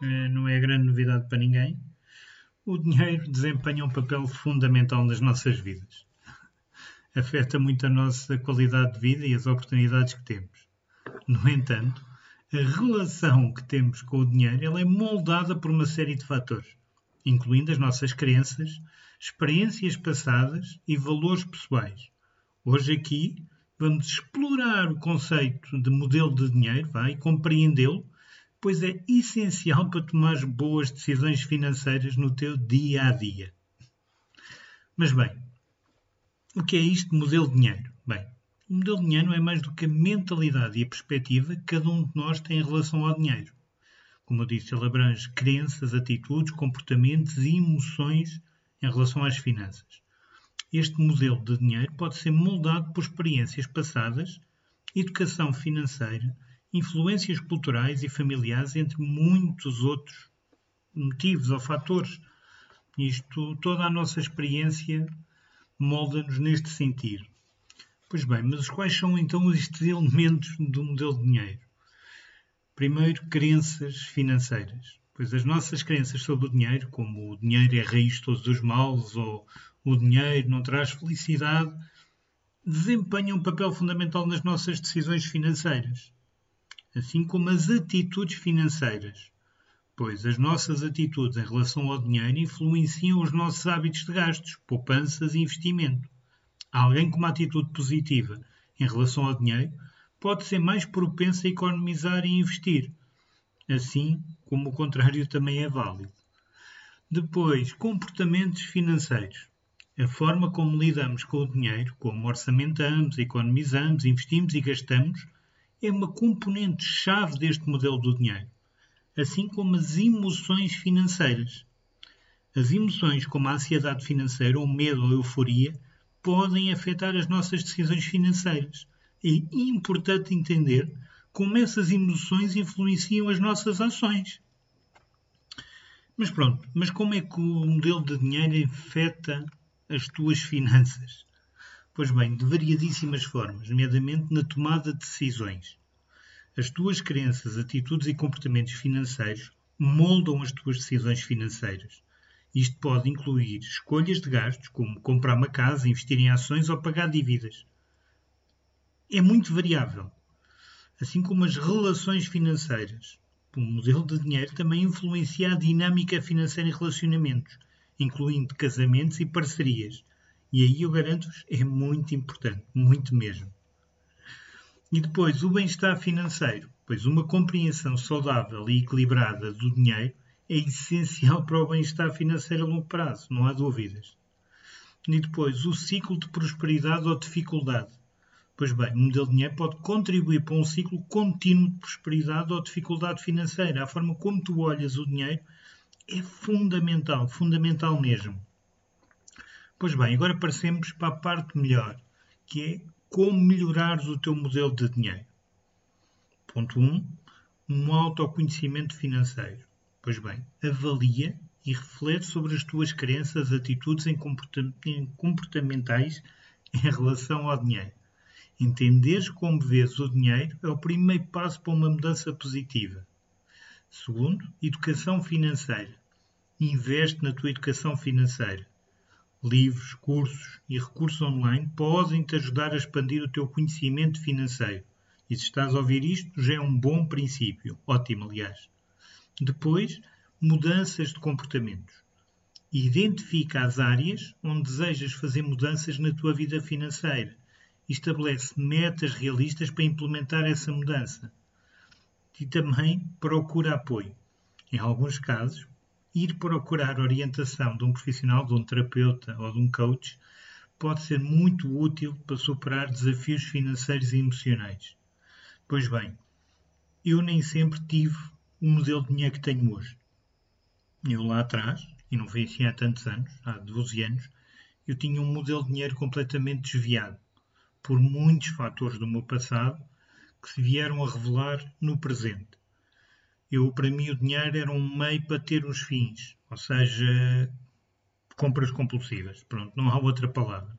não é grande novidade para ninguém, o dinheiro desempenha um papel fundamental nas nossas vidas. Afeta muito a nossa qualidade de vida e as oportunidades que temos. No entanto, a relação que temos com o dinheiro ela é moldada por uma série de fatores, incluindo as nossas crenças, experiências passadas e valores pessoais. Hoje aqui vamos explorar o conceito de modelo de dinheiro vai, e compreendê-lo, pois é essencial para tomar boas decisões financeiras no teu dia a dia. Mas bem, o que é isto de modelo de dinheiro? Bem, o modelo de dinheiro é mais do que a mentalidade e a perspectiva que cada um de nós tem em relação ao dinheiro. Como eu disse, ele abrange crenças, atitudes, comportamentos e emoções em relação às finanças. Este modelo de dinheiro pode ser moldado por experiências passadas, educação financeira, influências culturais e familiares, entre muitos outros motivos ou fatores. Isto, toda a nossa experiência molda-nos neste sentido. Pois bem, mas quais são então estes elementos do modelo de dinheiro? Primeiro, crenças financeiras. Pois as nossas crenças sobre o dinheiro, como o dinheiro é raiz de todos os males ou o dinheiro não traz felicidade, desempenham um papel fundamental nas nossas decisões financeiras, assim como as atitudes financeiras, pois as nossas atitudes em relação ao dinheiro influenciam os nossos hábitos de gastos, poupanças e investimento. Alguém com uma atitude positiva em relação ao dinheiro pode ser mais propenso a economizar e investir, assim como o contrário também é válido. Depois, comportamentos financeiros a forma como lidamos com o dinheiro, como orçamentamos, economizamos, investimos e gastamos, é uma componente-chave deste modelo do dinheiro, assim como as emoções financeiras. As emoções, como a ansiedade financeira, ou medo ou euforia, podem afetar as nossas decisões financeiras. É importante entender como essas emoções influenciam as nossas ações. Mas pronto, mas como é que o modelo de dinheiro afeta as tuas finanças? Pois bem, de variadíssimas formas, nomeadamente na tomada de decisões. As tuas crenças, atitudes e comportamentos financeiros moldam as tuas decisões financeiras. Isto pode incluir escolhas de gastos, como comprar uma casa, investir em ações ou pagar dívidas. É muito variável. Assim como as relações financeiras. O modelo de dinheiro também influencia a dinâmica financeira em relacionamentos incluindo casamentos e parcerias. E aí eu garanto-vos, é muito importante, muito mesmo. E depois, o bem-estar financeiro, pois uma compreensão saudável e equilibrada do dinheiro é essencial para o bem-estar financeiro a longo prazo, não há dúvidas. E depois, o ciclo de prosperidade ou dificuldade. Pois bem, o modelo de dinheiro pode contribuir para um ciclo contínuo de prosperidade ou dificuldade financeira. A forma como tu olhas o dinheiro é fundamental, fundamental mesmo. Pois bem, agora passemos para a parte melhor, que é como melhorares o teu modelo de dinheiro. Ponto 1. Um, um autoconhecimento financeiro. Pois bem, avalia e reflete sobre as tuas crenças, atitudes em comportamentais em relação ao dinheiro. Entenderes como vês o dinheiro é o primeiro passo para uma mudança positiva. Segundo, educação financeira. Investe na tua educação financeira. Livros, cursos e recursos online podem te ajudar a expandir o teu conhecimento financeiro. E se estás a ouvir isto, já é um bom princípio. Ótimo, aliás. Depois, mudanças de comportamentos. Identifica as áreas onde desejas fazer mudanças na tua vida financeira e estabelece metas realistas para implementar essa mudança e também procura apoio. Em alguns casos, ir procurar orientação de um profissional, de um terapeuta ou de um coach pode ser muito útil para superar desafios financeiros e emocionais. Pois bem, eu nem sempre tive o modelo de dinheiro que tenho hoje. Eu lá atrás, e não foi assim há tantos anos, há 12 anos, eu tinha um modelo de dinheiro completamente desviado por muitos fatores do meu passado que se vieram a revelar no presente. Eu, para mim, o dinheiro era um meio para ter uns fins, ou seja, compras compulsivas. Pronto, não há outra palavra.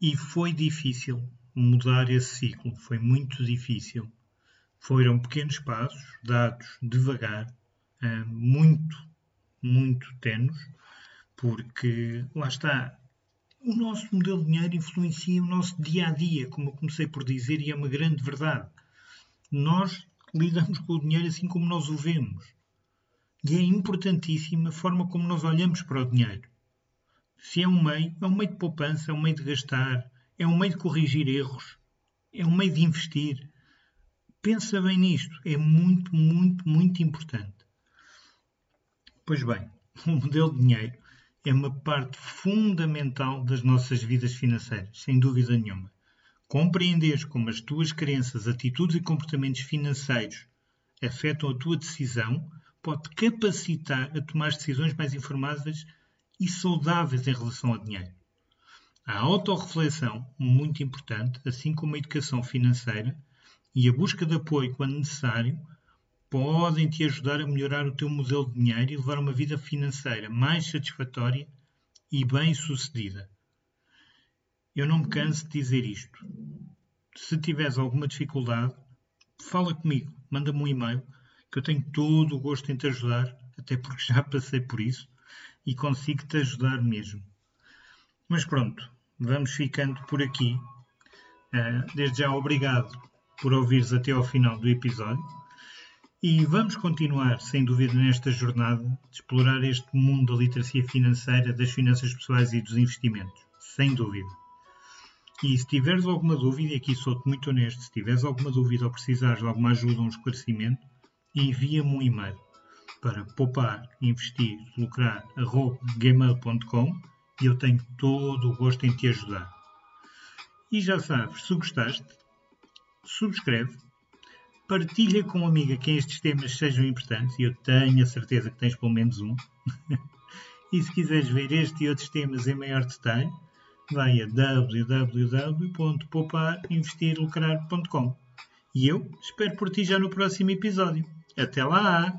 E foi difícil mudar esse ciclo, foi muito difícil. Foram pequenos passos, dados devagar, eh, muito, muito tenos, porque lá está, o nosso modelo de dinheiro influencia o nosso dia a dia, como eu comecei por dizer, e é uma grande verdade. Nós lidamos com o dinheiro assim como nós o vemos. E é importantíssima a forma como nós olhamos para o dinheiro. Se é um meio, é um meio de poupança, é um meio de gastar, é um meio de corrigir erros, é um meio de investir. Pensa bem nisto, é muito, muito, muito importante. Pois bem, o modelo de dinheiro é uma parte fundamental das nossas vidas financeiras, sem dúvida nenhuma. Compreenderes como as tuas crenças, atitudes e comportamentos financeiros afetam a tua decisão pode capacitar a tomar decisões mais informadas e saudáveis em relação ao dinheiro. A autorreflexão, muito importante, assim como a educação financeira e a busca de apoio quando necessário, podem te ajudar a melhorar o teu modelo de dinheiro e levar uma vida financeira mais satisfatória e bem-sucedida. Eu não me canso de dizer isto. Se tiveres alguma dificuldade, fala comigo, manda-me um e-mail, que eu tenho todo o gosto em te ajudar, até porque já passei por isso e consigo te ajudar mesmo. Mas pronto, vamos ficando por aqui. Ah, desde já, obrigado por ouvires até ao final do episódio. E vamos continuar, sem dúvida, nesta jornada de explorar este mundo da literacia financeira, das finanças pessoais e dos investimentos. Sem dúvida. E se tiveres alguma dúvida, e aqui sou-te muito honesto, se tiveres alguma dúvida ou precisares de alguma ajuda ou um esclarecimento, envia-me um e-mail para poupar, investir, lucrar, e eu tenho todo o gosto em te ajudar. E já sabes, se gostaste, subscreve, partilha com um amigo a quem estes temas sejam importantes, e eu tenho a certeza que tens pelo menos um. e se quiseres ver este e outros temas em maior detalhe, vai a www.pouparinvestirlucrar.com. E eu espero por ti já no próximo episódio. Até lá!